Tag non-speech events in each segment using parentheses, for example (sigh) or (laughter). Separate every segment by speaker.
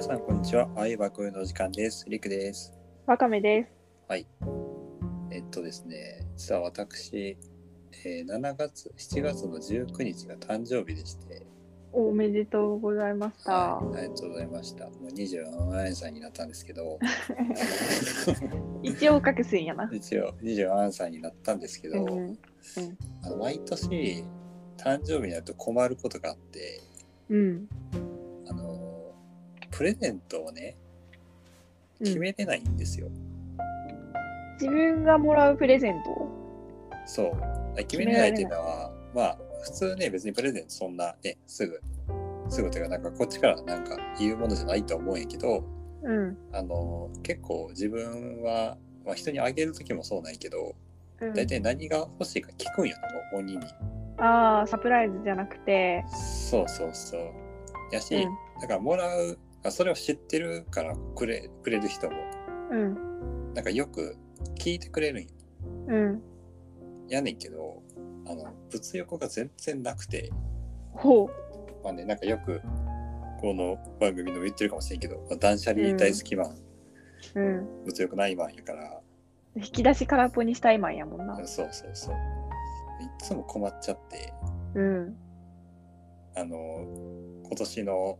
Speaker 1: 皆さん、こんにちは。愛爆の時間です。りくです。
Speaker 2: わかめです。
Speaker 1: えっとですね、実は私、えー7月、7月の19日が誕生日でして、
Speaker 2: おめでとうございました。
Speaker 1: はい、ありがとうございました。もう27歳になったんですけど、(laughs)
Speaker 2: 一応隠すんやな。
Speaker 1: 一応27歳になったんですけど、
Speaker 2: うん。
Speaker 1: あの毎年、誕生日になると困ることがあって、
Speaker 2: うん。
Speaker 1: プレゼントをね、
Speaker 2: うん、
Speaker 1: 決めれないんですよ。
Speaker 2: 自分がもらうプレゼント？
Speaker 1: そう。決めれないっていうのは、まあ、普通ね、別にプレゼントそんなね、すぐ、すぐというか、なんかこっちからなんか言うものじゃないと思うんやけど、
Speaker 2: うん。
Speaker 1: あの、結構自分は、まあ、人にあげる時もそうなんやけど、
Speaker 2: うん、
Speaker 1: 大体何が欲しいか聞くんよね、もう本人に。
Speaker 2: ああ、サプライズじゃなくて、
Speaker 1: そうそうそう。やし、
Speaker 2: うん
Speaker 1: だからもらう、あそれを知ってるからくれくれる人も、
Speaker 2: うん。
Speaker 1: なんかよく聞いてくれるんよ
Speaker 2: うん。
Speaker 1: やねんけど、あの、物欲が全然なくて、
Speaker 2: ほ
Speaker 1: まあね、なんかよく、この番組でも言ってるかもしれんけど、まあ断捨離大好きマン、
Speaker 2: う。うん。
Speaker 1: 物欲ないマンやから、
Speaker 2: 引き出し空っぽにしたいマンやもんな。
Speaker 1: そうそうそう。いつも困っちゃって、
Speaker 2: うん。
Speaker 1: あの、今年の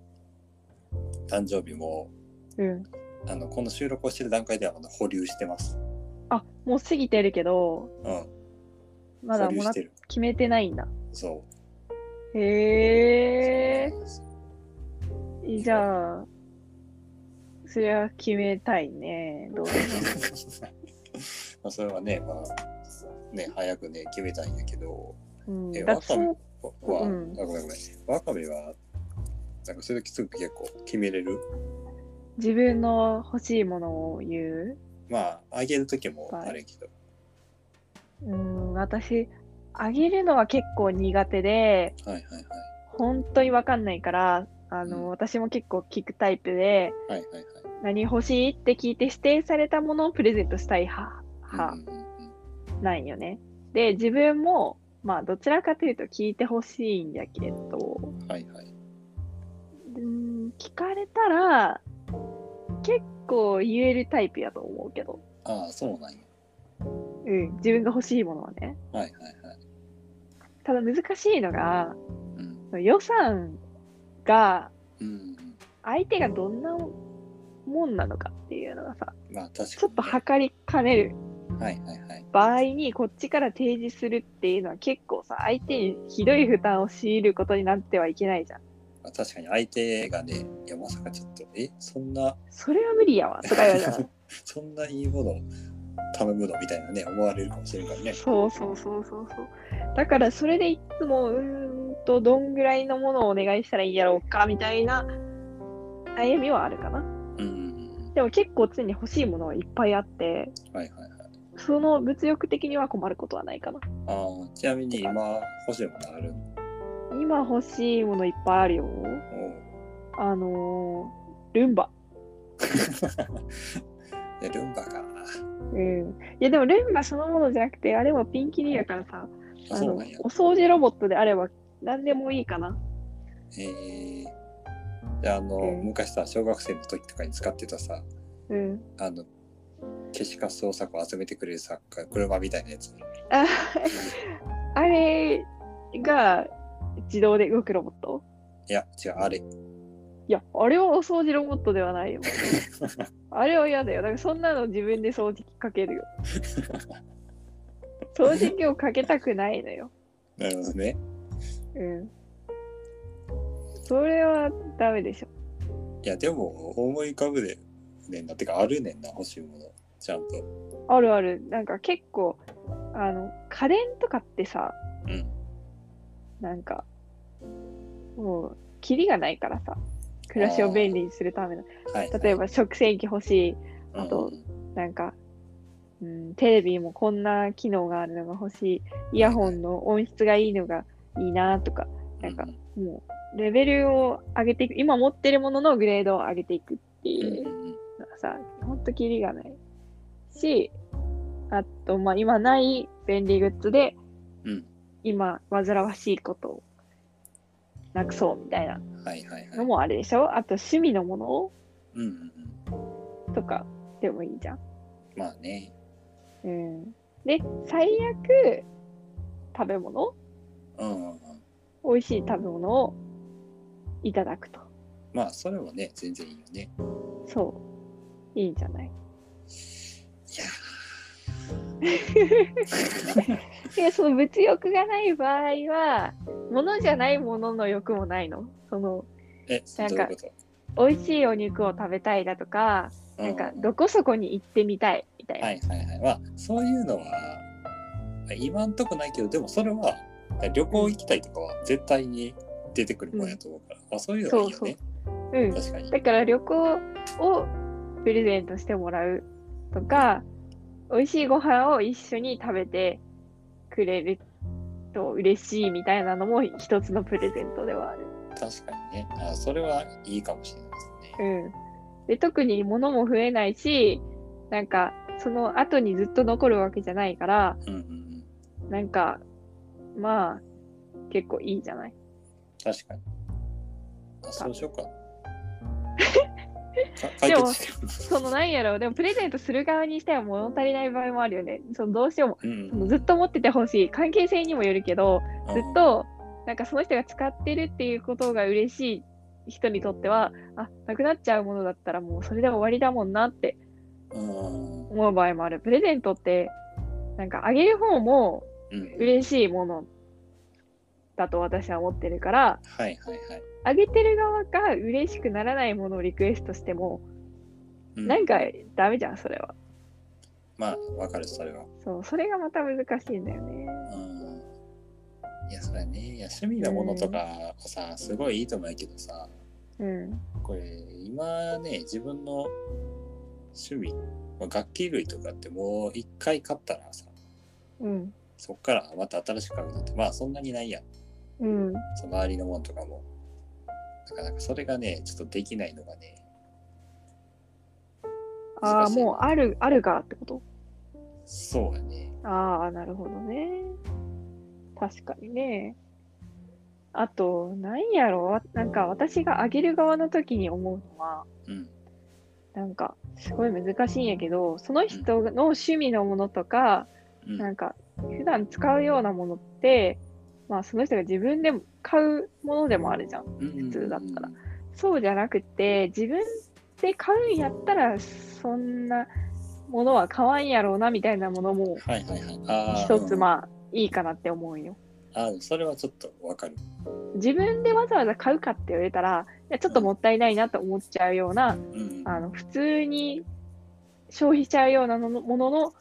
Speaker 1: 誕生日も、
Speaker 2: うん。
Speaker 1: あの、この収録をしてる段階ではまだ保留してます。
Speaker 2: あ、もう過ぎてるけど、
Speaker 1: うん。
Speaker 2: まだもら。決めてないんだ。
Speaker 1: そう。
Speaker 2: へえじゃあ、それは決めたいね。どう (laughs)
Speaker 1: まあそれはね、まあ、ね、早くね、決めたいんやけど、
Speaker 2: うん、
Speaker 1: え
Speaker 2: だって
Speaker 1: わかめ
Speaker 2: そう
Speaker 1: は、
Speaker 2: うん
Speaker 1: あごめんごめん。わかめは、なんかそういう時すぐ結構決めれる
Speaker 2: 自分の欲しいものを言う？
Speaker 1: まあ、あげる時もあるけど。
Speaker 2: うん、私、あげるのは結構苦手で、
Speaker 1: はいはいはい。
Speaker 2: 本当にわかんないから、あの、
Speaker 1: うん
Speaker 2: 私も結構聞くタイプで、
Speaker 1: はいはいはい。
Speaker 2: 何欲しいって聞いて指定されたものをプレゼントしたい派なんよね。で、自分も、まあ、どちらかというと聞いてほしいんやけど、
Speaker 1: はいはい。
Speaker 2: うん、聞かれたら、結構言えるタイプやと思うけど、
Speaker 1: ああ、そうなんや。
Speaker 2: うん、自分が欲しいものはね。
Speaker 1: はいはいはい。
Speaker 2: ただ難しいのが、
Speaker 1: うん。
Speaker 2: 予算が
Speaker 1: うん。
Speaker 2: 相手がどんなもんなのかっていうのがさ、
Speaker 1: まあ確かに、ね。
Speaker 2: ちょっと測りかねる
Speaker 1: はいはいはい。
Speaker 2: 場合にこっちから提示するっていうのは結構さ、相手にひどい負担を強いることになってはいけないじゃん。
Speaker 1: まあ、確かに相手がね、いやまさかちょっと、え、そんな、
Speaker 2: それは無理やわ、とか言われたら。(laughs)
Speaker 1: そんないいものを頼むのみたいなね、思われるかもしれんからね。
Speaker 2: そうそうそうそうそう。だからそれでいつも、うーんと、どんぐらいのものをお願いしたらいいやろうか、みたいな悩みはあるかな。
Speaker 1: うん。
Speaker 2: でも結構常に欲しいものはいっぱいあって、
Speaker 1: はいはいはい。
Speaker 2: その物欲的には困ることはないかな。
Speaker 1: ああ、ちなみに今欲しいものある？
Speaker 2: 今欲しいものいっぱいあるよ。あのー、ルンバ。(laughs)
Speaker 1: いやルンバか。
Speaker 2: うん。いやでもルンバそのものじゃなくて、あれもピンキリやからさ、
Speaker 1: あ、
Speaker 2: あの。お掃除ロボットであれば何でもいいかな。
Speaker 1: えー、じゃあ、あの、
Speaker 2: うん
Speaker 1: 昔さ、小学生の時とかに使ってたさ、
Speaker 2: うん。
Speaker 1: あの、消しカス工作を集めてくれるさ、車みたいなやつ。
Speaker 2: あ (laughs) あれが自動で動くロボット？
Speaker 1: いや、違う、あれ。
Speaker 2: いや、あれはお掃除ロボットではないよ。(laughs) あれは嫌だよ。だからそんなの自分で掃除機かけるよ。(laughs) 掃除機をかけたくないのよ。
Speaker 1: なるほどね。
Speaker 2: うん。それはダメでしょ。
Speaker 1: いや、でも、思い浮かぶで、ねんな。てか、あるねんな、欲しいもの。ちゃんと。
Speaker 2: あるある。なんか結構、あの、家電とかってさ、
Speaker 1: うん。
Speaker 2: なんか、もう、キリがないからさ、暮らしを便利にするための。
Speaker 1: はい。
Speaker 2: 例えば食洗機欲しい。
Speaker 1: うん、
Speaker 2: あとなんか、うん、テレビもこんな機能があるのが欲しい。イヤホンの音質がいいのがいいなとか、なんか
Speaker 1: うん
Speaker 2: もう、レベルを上げていく。今持ってるもののグレードを上げていくって
Speaker 1: うん
Speaker 2: いうのがさ、ほんとキリがない。し、あと、まあ今ない便利グッズで、
Speaker 1: うん
Speaker 2: 今煩わしいことをなくそうみたいな
Speaker 1: はいはいはい。
Speaker 2: のもあるでしょ？あと趣味のもの？
Speaker 1: うんうんうん。
Speaker 2: とかでもいいじゃん。
Speaker 1: まあね。
Speaker 2: うん。で、最悪、食べ物？
Speaker 1: うんうんうん。
Speaker 2: 美味しい食べ物をいただくと。
Speaker 1: まあ、それもね、全然いいよね。
Speaker 2: そう。いいんじゃない？(laughs)
Speaker 1: いや、
Speaker 2: その物欲がない場合は、物じゃないものの欲もないの？その、なんか美味しいお肉を食べたいだとか、なんか、どこそこに行ってみたいみたいな。
Speaker 1: はいはいはい。まあ、そういうのは、今んとこないけど、でもそれは、旅行行きたいとかは絶対に出てくるもんやと思うから、まあ、そういうのはいいよね。
Speaker 2: うん。
Speaker 1: 確かに。
Speaker 2: だから旅行をプレゼントしてもらうとか、美味しいご飯を一緒に食べてくれると嬉しいみたいなのも一つのプレゼントではある。
Speaker 1: 確かにね。あそれはいいかもしれないですね。
Speaker 2: うん。で、特に物も増えないし、なんか、その後にずっと残るわけじゃないから、
Speaker 1: うんうんうん。
Speaker 2: なんか、まあ、結構いいじゃない？
Speaker 1: 確かに。あ、そうしようか。(laughs) か解決しよう。
Speaker 2: そのなんやろう、でもプレゼントする側にしては物足りない場合もあるよね。そのどうしても、
Speaker 1: うん
Speaker 2: そのずっと持っててほしい。関係性にもよるけど、
Speaker 1: うん
Speaker 2: ずっ、と、なんかその人が使ってるっていうことが嬉しい人にとっては、あ、なくなっちゃうものだったらもうそれで終わりだもんなって
Speaker 1: うん
Speaker 2: 思う場合もある。プレゼントって、なんかあげる方も
Speaker 1: うん、
Speaker 2: 嬉しいものだと私は思ってるから、
Speaker 1: はいはいはい。
Speaker 2: あげてる側が嬉しくならないものをリクエストしても、
Speaker 1: う
Speaker 2: なんかダメじゃん、それは。
Speaker 1: まあ、わかる、それは。
Speaker 2: そう、それがまた難しいんだよね。
Speaker 1: うん。いや、それね、いや、趣味のものとかはさ、すごいいいと思うけどさ、
Speaker 2: うん。
Speaker 1: これ、今ね、自分の趣味、まあ楽器類とかってもう一回買ったらさ、
Speaker 2: うん。
Speaker 1: そっからまた新しく買うのって、まあそんなにないやん。
Speaker 2: うん。
Speaker 1: その周りのものとかも。なかなかそれがね、ちょっとできないのがね、
Speaker 2: ああ、もうある、あるがってこと？
Speaker 1: そうやね。
Speaker 2: ああ、なるほどね。確かにね。あと、なんやろ？わなんか私があげる側の時に思うのは、
Speaker 1: うん。
Speaker 2: なんか、すごい難しいんやけど、その人の趣味のものとか、
Speaker 1: うん。
Speaker 2: なんか、普段使うようなものって、まあ、その人が自分でも買うものでもあるじゃん。
Speaker 1: 普
Speaker 2: 通だったらそうじゃなくて、自分で買うんやったら、そんなものは買わんやろうな、みたいなものも。一つ、
Speaker 1: うん
Speaker 2: まあ、いいかなって思うよ。
Speaker 1: あーそれはちょっとわかる。
Speaker 2: 自分でわざわざ買うかって言われたら、いやちょっともったいないなと思っちゃうような、
Speaker 1: うん。
Speaker 2: あの普通に消費しちゃうようなものもの。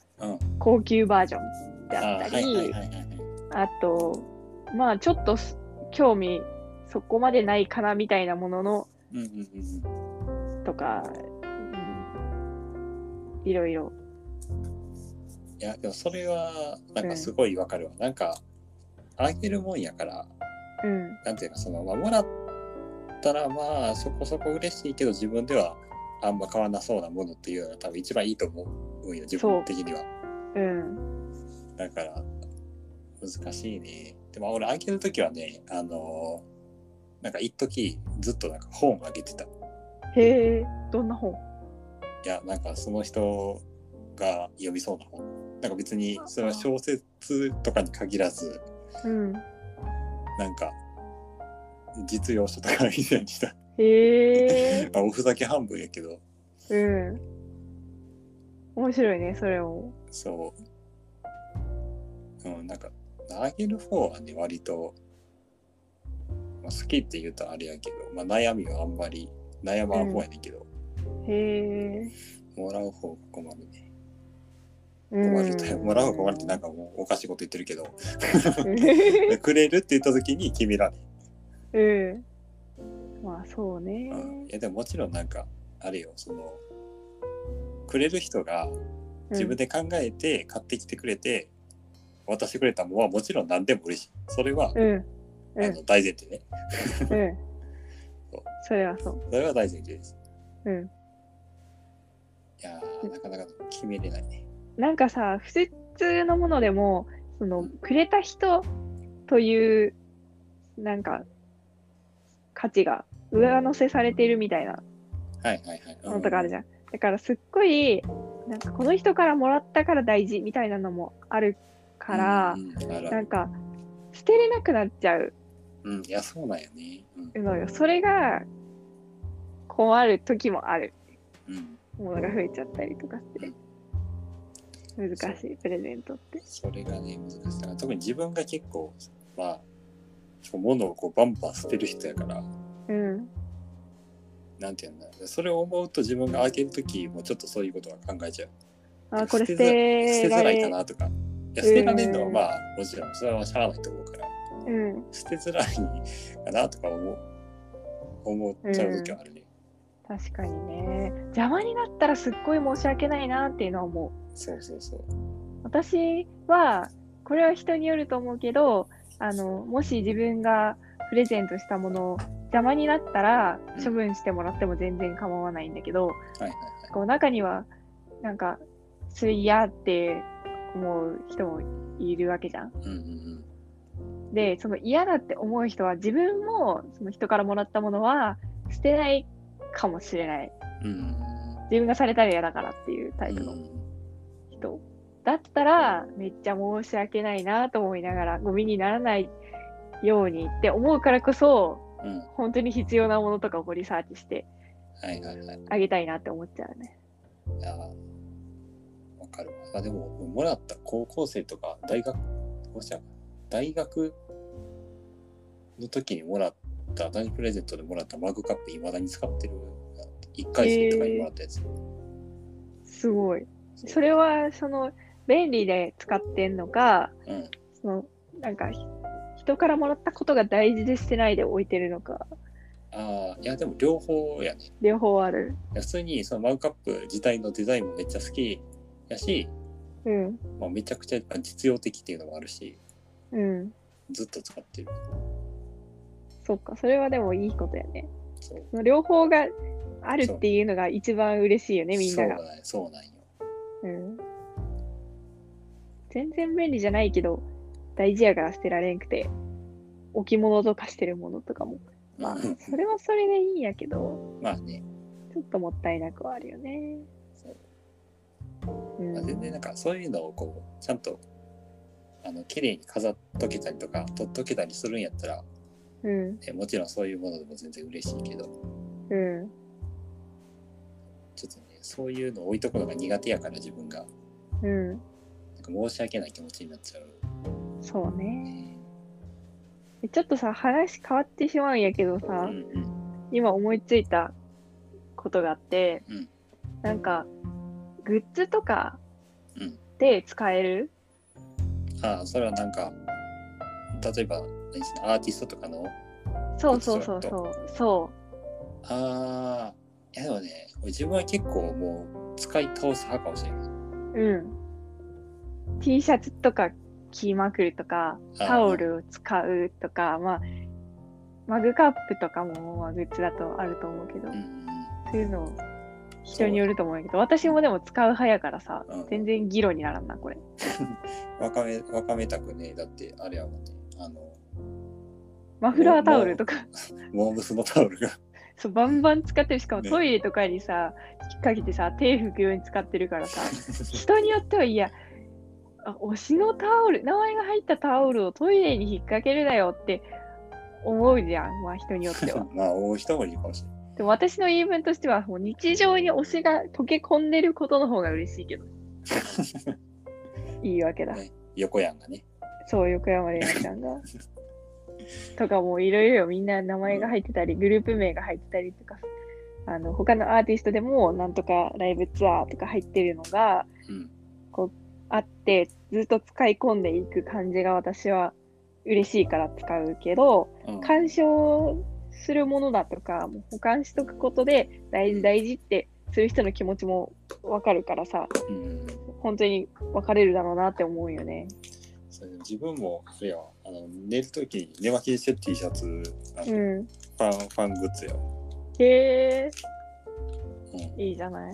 Speaker 2: 高級バージョンであったり。あと、まあちょっとす興味そこまでないかなみたいなものの
Speaker 1: うんうんうんうん。
Speaker 2: とか、うん、いろいろ。
Speaker 1: いや、でもそれは、なんかすごいわかるわ。なんか、あげるもんやから、
Speaker 2: うん、
Speaker 1: なんていうの、その、まあ、もらったら、まあ、そこそこ嬉しいけど、自分ではあんま買わなそうなものっていうのが多分一番いいと思うんよ、自分的には。
Speaker 2: うん、
Speaker 1: だから、難しいね。でも、俺、あげるときはね、あのなんか、一時ずっとなんか本あげてた。い
Speaker 2: へえ、どんな本？
Speaker 1: や、なんか、その人が読みそうな本。なんか別に、それは小説とかに限らず、
Speaker 2: うん。
Speaker 1: なんか、実用書とかみたいにした。
Speaker 2: へえ、(laughs)
Speaker 1: まあ、おふざけ半分やけど、
Speaker 2: うん。面白いね、それも。
Speaker 1: そう。うん、なんか、あげる方はね、割と、まあ、好きって言うとあれやけど、まあ、悩みはあんまり悩まん方やねんけど、
Speaker 2: へえ。
Speaker 1: もらう方が困るね。
Speaker 2: うん
Speaker 1: 困るって、もらう方が困るってなんかもうおかしいこと言ってるけど、
Speaker 2: う (laughs)
Speaker 1: くれるって言った時に君らね。
Speaker 2: ん。まあそうね。
Speaker 1: うん。いや、でももちろんなんか、あれよ、その、くれる人が自分で考えて買ってきてくれて、渡してくれたものはもちろん何でも嬉しい。それは、
Speaker 2: うん。うん
Speaker 1: あの大前提ね。
Speaker 2: うん (laughs)
Speaker 1: そう。
Speaker 2: それはそう。
Speaker 1: それは大前提です。
Speaker 2: うん。
Speaker 1: いやー、なかなか決めれないね。
Speaker 2: なんかさ、普通のものでも、その、くれた人という、なんか、価値が上乗せされているみたいな
Speaker 1: はいはいはい。
Speaker 2: のとかあるじ
Speaker 1: ゃん。
Speaker 2: ゃん。だからすっごい、なんかこの人からもらったから大事みたいなのもあるから、
Speaker 1: うん
Speaker 2: なんか捨てれなくなっちゃう
Speaker 1: うん、いや、そうなんよね。うん。
Speaker 2: のよ。それが困る時もある。
Speaker 1: うん、
Speaker 2: ものが増えちゃったりとかして。難しい、プレゼントって。
Speaker 1: それがね、難しい。特に自分が結構、まあ、物をこうバンバン捨てる人やから、
Speaker 2: うん。
Speaker 1: なんていうんだそれを思うと自分が開けるときもちょっとそういうことは考えちゃう。
Speaker 2: あ、これ捨
Speaker 1: 捨て捨
Speaker 2: てら
Speaker 1: てづらいか
Speaker 2: れ、
Speaker 1: なとか。いや、捨てられるのはまあ、もちろんそれはしゃあないと思うから、
Speaker 2: うん。
Speaker 1: 捨てづらいかなとか思う、思っちゃう時はあるね。
Speaker 2: 確かにね。邪魔になったらすっごい申し訳ないなっていうのは思う。
Speaker 1: そうそうそう。
Speaker 2: 私は、これは人によると思うけど、あの、もし自分がプレゼントしたもの邪魔になったら
Speaker 1: うん
Speaker 2: 処分してもらっても全然構わないんだけど、
Speaker 1: はいはいはい。
Speaker 2: こう中には、なんか、それ嫌って思う人もいるわけじゃん。
Speaker 1: うんうん
Speaker 2: で、その嫌だって思う人は自分もその人からもらったものは捨てないかもしれない。自分がされたら嫌だからっていうタイプの
Speaker 1: うん
Speaker 2: 人。だったらめっちゃ申し訳ないなと思いながらゴミにならないようにって思うからこそ
Speaker 1: うん。
Speaker 2: 本当に必要なものとかをリサーチして
Speaker 1: はいはいはい。
Speaker 2: あげたいなって思っちゃうね。
Speaker 1: いやーわかるわ。あでも、もらった高校生とか、大学、どうした大学の時にもらった、誕生日プレゼントでもらったマグカップ、いまだに使ってる。1回生とかにもらったやつ。
Speaker 2: すごい。それはその便利で使ってんのか、
Speaker 1: うん。
Speaker 2: そのなんかひ人からもらったことが大事でしてないで置いてるのか、
Speaker 1: ああ、いや、でも両方やね。
Speaker 2: 両方ある。
Speaker 1: いや普通にそのマグカップ自体のデザインもめっちゃ好きやし、
Speaker 2: うん。
Speaker 1: まあ、めちゃくちゃ実用的っていうのもあるし、
Speaker 2: うん。
Speaker 1: ずっと使ってる。
Speaker 2: そっか、それはでもいいことやね。
Speaker 1: そ
Speaker 2: 両方があるっていうのが一番嬉しいよね、みんなが。
Speaker 1: そうなんよ。
Speaker 2: うん。全然便利じゃないけど、大事やから捨てられんくて、置物とかしてるものとかも。まあ
Speaker 1: うん、
Speaker 2: それはそれでいいんやけど、
Speaker 1: まあね、
Speaker 2: ちょっともったいなくはあるよね。
Speaker 1: 全然なんかそういうのをこうちゃんとあの綺麗に飾っとけたりとか取っとけたりするんやったら、
Speaker 2: うん。
Speaker 1: ね、もちろんそういうものでも全然嬉しいけど
Speaker 2: うん。
Speaker 1: ちょっとねそういうの置いとくのが苦手やから自分が
Speaker 2: うん。
Speaker 1: なんか申し訳ない気持ちになっちゃう。
Speaker 2: そうね。ちょっとさ、話変わってしまうんやけど
Speaker 1: う
Speaker 2: さ、
Speaker 1: んうん
Speaker 2: 今思いついたことがあって、
Speaker 1: うん
Speaker 2: なんか、グッズとか
Speaker 1: うん
Speaker 2: で使える、
Speaker 1: ああそれはなんか例えばアーティストとかの
Speaker 2: そうそうそうそう。そ
Speaker 1: ああいやでもね俺自分は結構もう使い倒す派かもしれない。
Speaker 2: う。うん。T シャツとか着まくるとか、タオルを使うとか、まあ、マグカップとかも、まあ、グッズだとあると思うけど、
Speaker 1: うんうん
Speaker 2: そういうの人によると思うんやけど、私もでも使う派やからさ、
Speaker 1: うん
Speaker 2: 全然議論にならんな、これ。(laughs)
Speaker 1: わかめわかめたくねだってあれやもんねあの
Speaker 2: マフラータオルとか、
Speaker 1: モームスのタオルが
Speaker 2: そう、バンバン使ってる。しかも
Speaker 1: ね
Speaker 2: トイレとかにさ、引っ掛けてさ、手拭くように使ってるからさ、人によってはいや、あ推しのタオル、名前が入ったタオルをトイレに引っ掛けるなよって思うじゃん、まあ人によっては。(laughs)
Speaker 1: まあ大人もいるかもしれない。
Speaker 2: でも私の言い分としては、もう日常に推しが溶け込んでることの方が嬉しいけど。(laughs) いいわけだ。
Speaker 1: ね横やんがね。
Speaker 2: そう、横山玲奈ちゃんが。(laughs) とかもういろいろみんな名前が入ってたり、グループ名が入ってたりとか、あの他のアーティストでもなんとかライブツアーとか入ってるのが
Speaker 1: うん。
Speaker 2: あって、ずっと使い込んでいく感じが私は嬉しいから使うけど、
Speaker 1: うん
Speaker 2: 鑑賞するものだとか、もう保管しとくことで大事大事ってする人の気持ちもわかるからさ、
Speaker 1: うん。
Speaker 2: 本当に分かれるだろうなって思うよね。
Speaker 1: 自分もあれやあの寝るときに寝巻きにしてる T シャツあの
Speaker 2: うん。
Speaker 1: ファンファングッズや。
Speaker 2: へえ、
Speaker 1: うん。
Speaker 2: いいじゃない。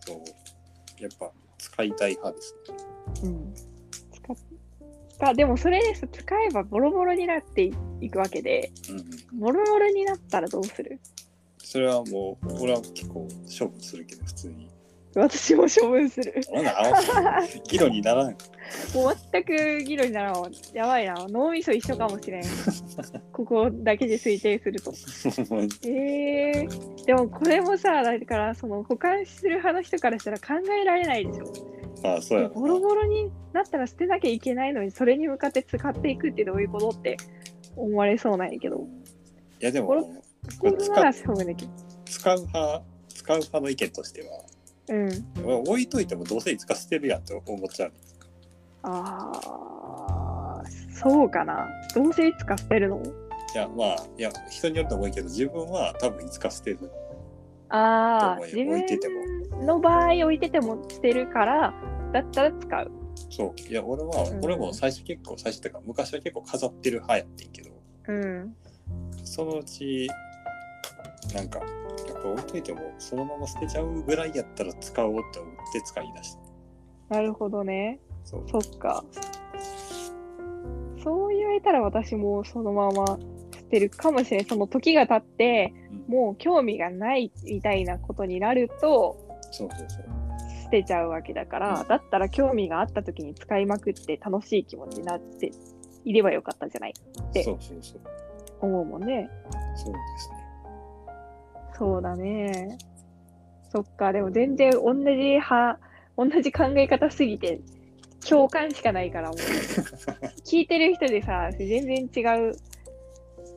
Speaker 1: そう。やっぱ使いたい派ですね。
Speaker 2: うん。使っあでもそれです使えばボロボロになっていくわけで、
Speaker 1: うんうん。
Speaker 2: ボロボロになったらどうする？
Speaker 1: それはもう、俺は結構勝負するけど、普通に。
Speaker 2: 私も処分する。(laughs)
Speaker 1: 議論にならん。
Speaker 2: もう全く議論にならんわ。やばいな。脳みそ一緒かもしれん。(laughs) ここだけで推定すると。えー、でもこれもさ、だからその保管する派の人からしたら考えられないでしょ。
Speaker 1: ああ、そうやな。
Speaker 2: ボロボロになったら捨てなきゃいけないのに、それに向かって使っていくってどういうことって思われそうなんやけど。
Speaker 1: いや、でも、
Speaker 2: これなら処分できる。
Speaker 1: 使う派、使う派の意見としては、
Speaker 2: うん。
Speaker 1: 置いといてもどうせいつか捨てるやんって思っちゃう。
Speaker 2: ああ、そうかな。どうせいつか捨てるの？
Speaker 1: いや、まあ、いや、人によると思うけど、自分は多分いつか捨てる。
Speaker 2: ああ、自分の場合置いてても捨てるから、だったら使う。
Speaker 1: そう。いや、俺は、
Speaker 2: うん
Speaker 1: 俺も最初結構、最初っていうか、昔は結構飾ってる派やってんけど、
Speaker 2: うん。
Speaker 1: そのうち、なんか、やっぱ置いといても、そのまま捨てちゃうぐらいやったら使おうって思って使い出した。
Speaker 2: なるほどね。
Speaker 1: そう。
Speaker 2: そっか。そう言われたら私もそのまま捨てるかもしれない。その時が経って、
Speaker 1: うん
Speaker 2: もう興味がないみたいなことになると、
Speaker 1: そうそうそう。
Speaker 2: 捨てちゃうわけだから、
Speaker 1: うん
Speaker 2: だったら興味があった時に使いまくって楽しい気持ちになっていればよかったじゃないで
Speaker 1: そうそうそう。
Speaker 2: 思うもんね。
Speaker 1: そうですね。
Speaker 2: そうだね。そっか、でも全然同じ派、同じ考え方すぎて、共感しかないから、もう。(laughs) 聞いてる人でさ、全然違う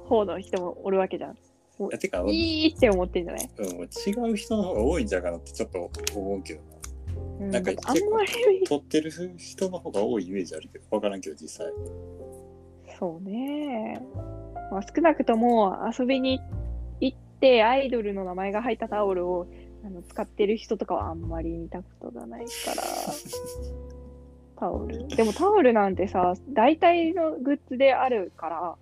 Speaker 2: 方の人もおるわけじゃん。
Speaker 1: てか、うん、
Speaker 2: いいって思ってんじゃない、
Speaker 1: 違う人の方が多いんじゃうかなってちょっと思うけどな。
Speaker 2: うん、
Speaker 1: なんか
Speaker 2: あんまり、
Speaker 1: 撮ってる人の方が多いイメージあるけど、わからんけど、実際。
Speaker 2: そうね。まあ、少なくとも遊びに行ってアイドルの名前が入ったタオルをあの使ってる人とかはあんまり見たことがないから。(laughs) タオル。でもタオルなんてさ、大体のグッズであるから、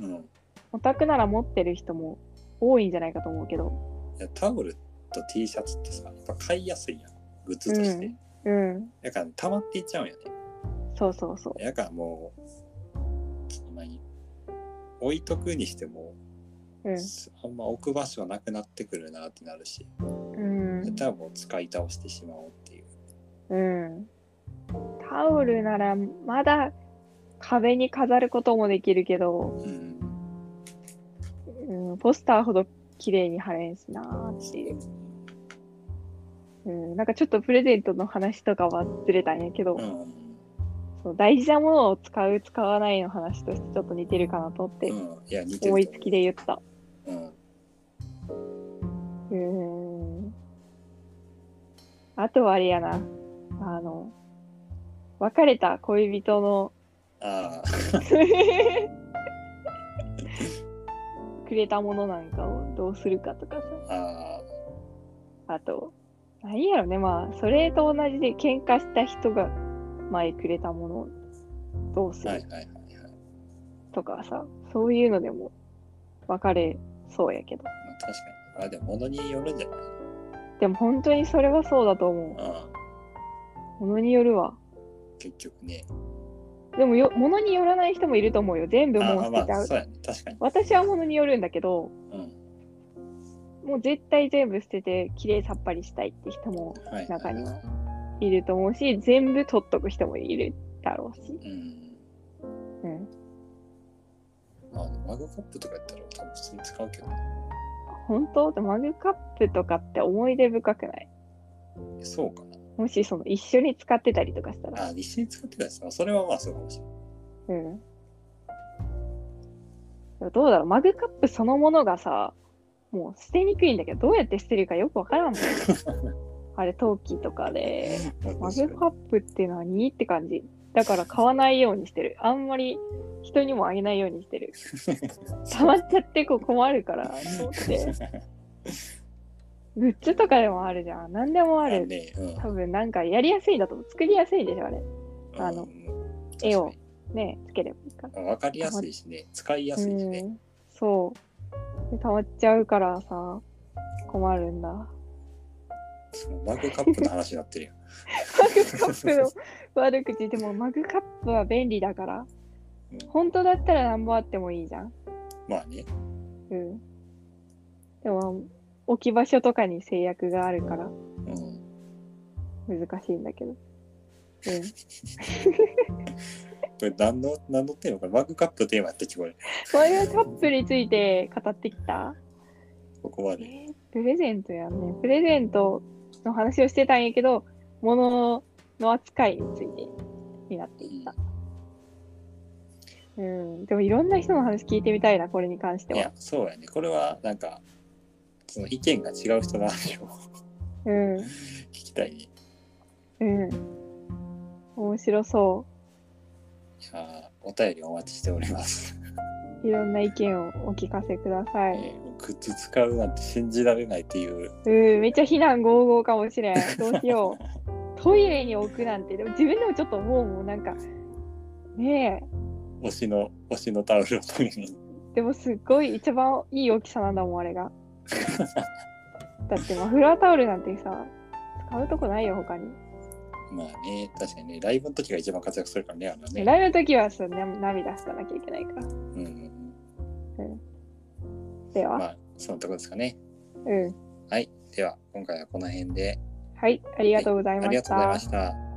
Speaker 1: うん。
Speaker 2: オタクなら持ってる人も多いんじゃないかと思うけど。
Speaker 1: いやタオルと T シャツってさ、やっぱ買いやすいやん。グッズとして。
Speaker 2: うん。
Speaker 1: だから、溜まっていっちゃうんやね。
Speaker 2: そうそうそう。
Speaker 1: だからもう、そんなに、置いとくにしても、
Speaker 2: うん。
Speaker 1: あんま置く場所なくなってくるなってなるし、
Speaker 2: うん
Speaker 1: だったらもう使い倒してしまおうっていう。
Speaker 2: うん。タオルならまだ壁に飾ることもできるけど、
Speaker 1: うん。
Speaker 2: うん、ポスターほど綺麗に貼れんしなーっていう。うん、なんかちょっとプレゼントの話とかはずれたんやけど、
Speaker 1: うん。
Speaker 2: そう大事なものを使う、使わないの話としてちょっと似てるかなと思って、
Speaker 1: うん。いや、似てると思う。
Speaker 2: 思いつきで言った。
Speaker 1: うん。
Speaker 2: うん。あとはあれやな。あの、別れた恋人の
Speaker 1: ああ、(laughs)
Speaker 2: くれたものなんかをどうするかとかさ。
Speaker 1: あ
Speaker 2: あと、何やろね、まあ、それと同じで喧嘩した人が前くれたものをどうする。とかさ、そういうのでも分かれそうやけど。
Speaker 1: まあ、確かに。あ、でも物によるんじゃない？
Speaker 2: でも本当にそれはそうだと思
Speaker 1: ああ、
Speaker 2: う。ものによるわ。
Speaker 1: 結局ね。
Speaker 2: でもよ、ものによらない人もいると思うよ。全部もう捨てちゃう。
Speaker 1: そうやね。確かに。
Speaker 2: 私はものによるんだけど、
Speaker 1: うん。
Speaker 2: もう絶対全部捨ててきれいさっぱりしたいって人も
Speaker 1: はい。
Speaker 2: 中にはいると思うし、全部取っとく人もいるだろうし。
Speaker 1: うん。
Speaker 2: うん。
Speaker 1: まあ、マグカップとかやったら多分普通に使うけど。
Speaker 2: 本当？でマグカップとかって思い出深くない？
Speaker 1: そうかな。
Speaker 2: もしその一緒に使ってたりとかしたら。
Speaker 1: あ、一緒に使ってたやつあそれはまあそうかもしれない。
Speaker 2: うん。どうだろうマグカップそのものがさ、もう捨てにくいんだけど、どうやって捨てるかよくわからんもん。(laughs) あれ、陶器とかで。マグカップって何？って感じ。だから買わないようにしてる。あんまり人にもあげないようにしてる。(laughs) 溜まっちゃってこう困るから、と思って。グッズとかでもあるじゃん。何でもある。
Speaker 1: あね、うん。
Speaker 2: 多分なんかやりやすいんだと思う。作りやすいでしょ、あれ。あの
Speaker 1: うん
Speaker 2: 絵をね、つければいいから。
Speaker 1: にわかりやすいしね、使いやすいしね。
Speaker 2: うんそう。で溜まっちゃうからさ、困るんだ。マ
Speaker 1: そのマグカップの話になってるよ。
Speaker 2: グカップの (laughs) 悪口、でもマグカップは便利だから
Speaker 1: うん。
Speaker 2: 本当だったら何本あってもいいじゃん。
Speaker 1: まあね。
Speaker 2: うん。でも、置き場所とかに制約があるから
Speaker 1: うん。
Speaker 2: 難しいんだけど。うん。(laughs)
Speaker 1: これ何の、何のテーマ？これマグカップのテーマやったっけこれ。
Speaker 2: これカップについて語ってきた？
Speaker 1: ここまで。
Speaker 2: えープレゼントやんね。プレゼントの話をしてたんやけど、物の扱いについてになっていった。うん。でもいろんな人の話聞いてみたいな、これに関しては
Speaker 1: いや。、そうやね。これはなんか、その意見が違う人の話を
Speaker 2: うん。
Speaker 1: 聞きたいね。
Speaker 2: うん。面白そ
Speaker 1: いやーお便りお待ちしております。
Speaker 2: う。いろんな意見をお聞かせください。
Speaker 1: えーグッズ使うなんて信じられないっていう。
Speaker 2: うん、めっちゃ非難合々かもしれん。どうしよう。(laughs) トイレに置くなんて、でも自分でもちょっと思うもん、なんか、ねえ、
Speaker 1: 推しの、推しのタオルのために。
Speaker 2: でもすっごい一番いい大きさなんだもん、あれが。(laughs) だってマフラータオルなんてさ、使うとこないよ、他に。
Speaker 1: まあね、確かにね、ライブの時が一番活躍するからね、あのね。
Speaker 2: ライブの時はさ、な涙したなきゃいけないから。
Speaker 1: うんうん
Speaker 2: では、
Speaker 1: うん。まあ、そのとこですかね。
Speaker 2: うん。
Speaker 1: はい。では、今回はこの辺で、
Speaker 2: はい、ありがとうございました。
Speaker 1: ありがとうございました。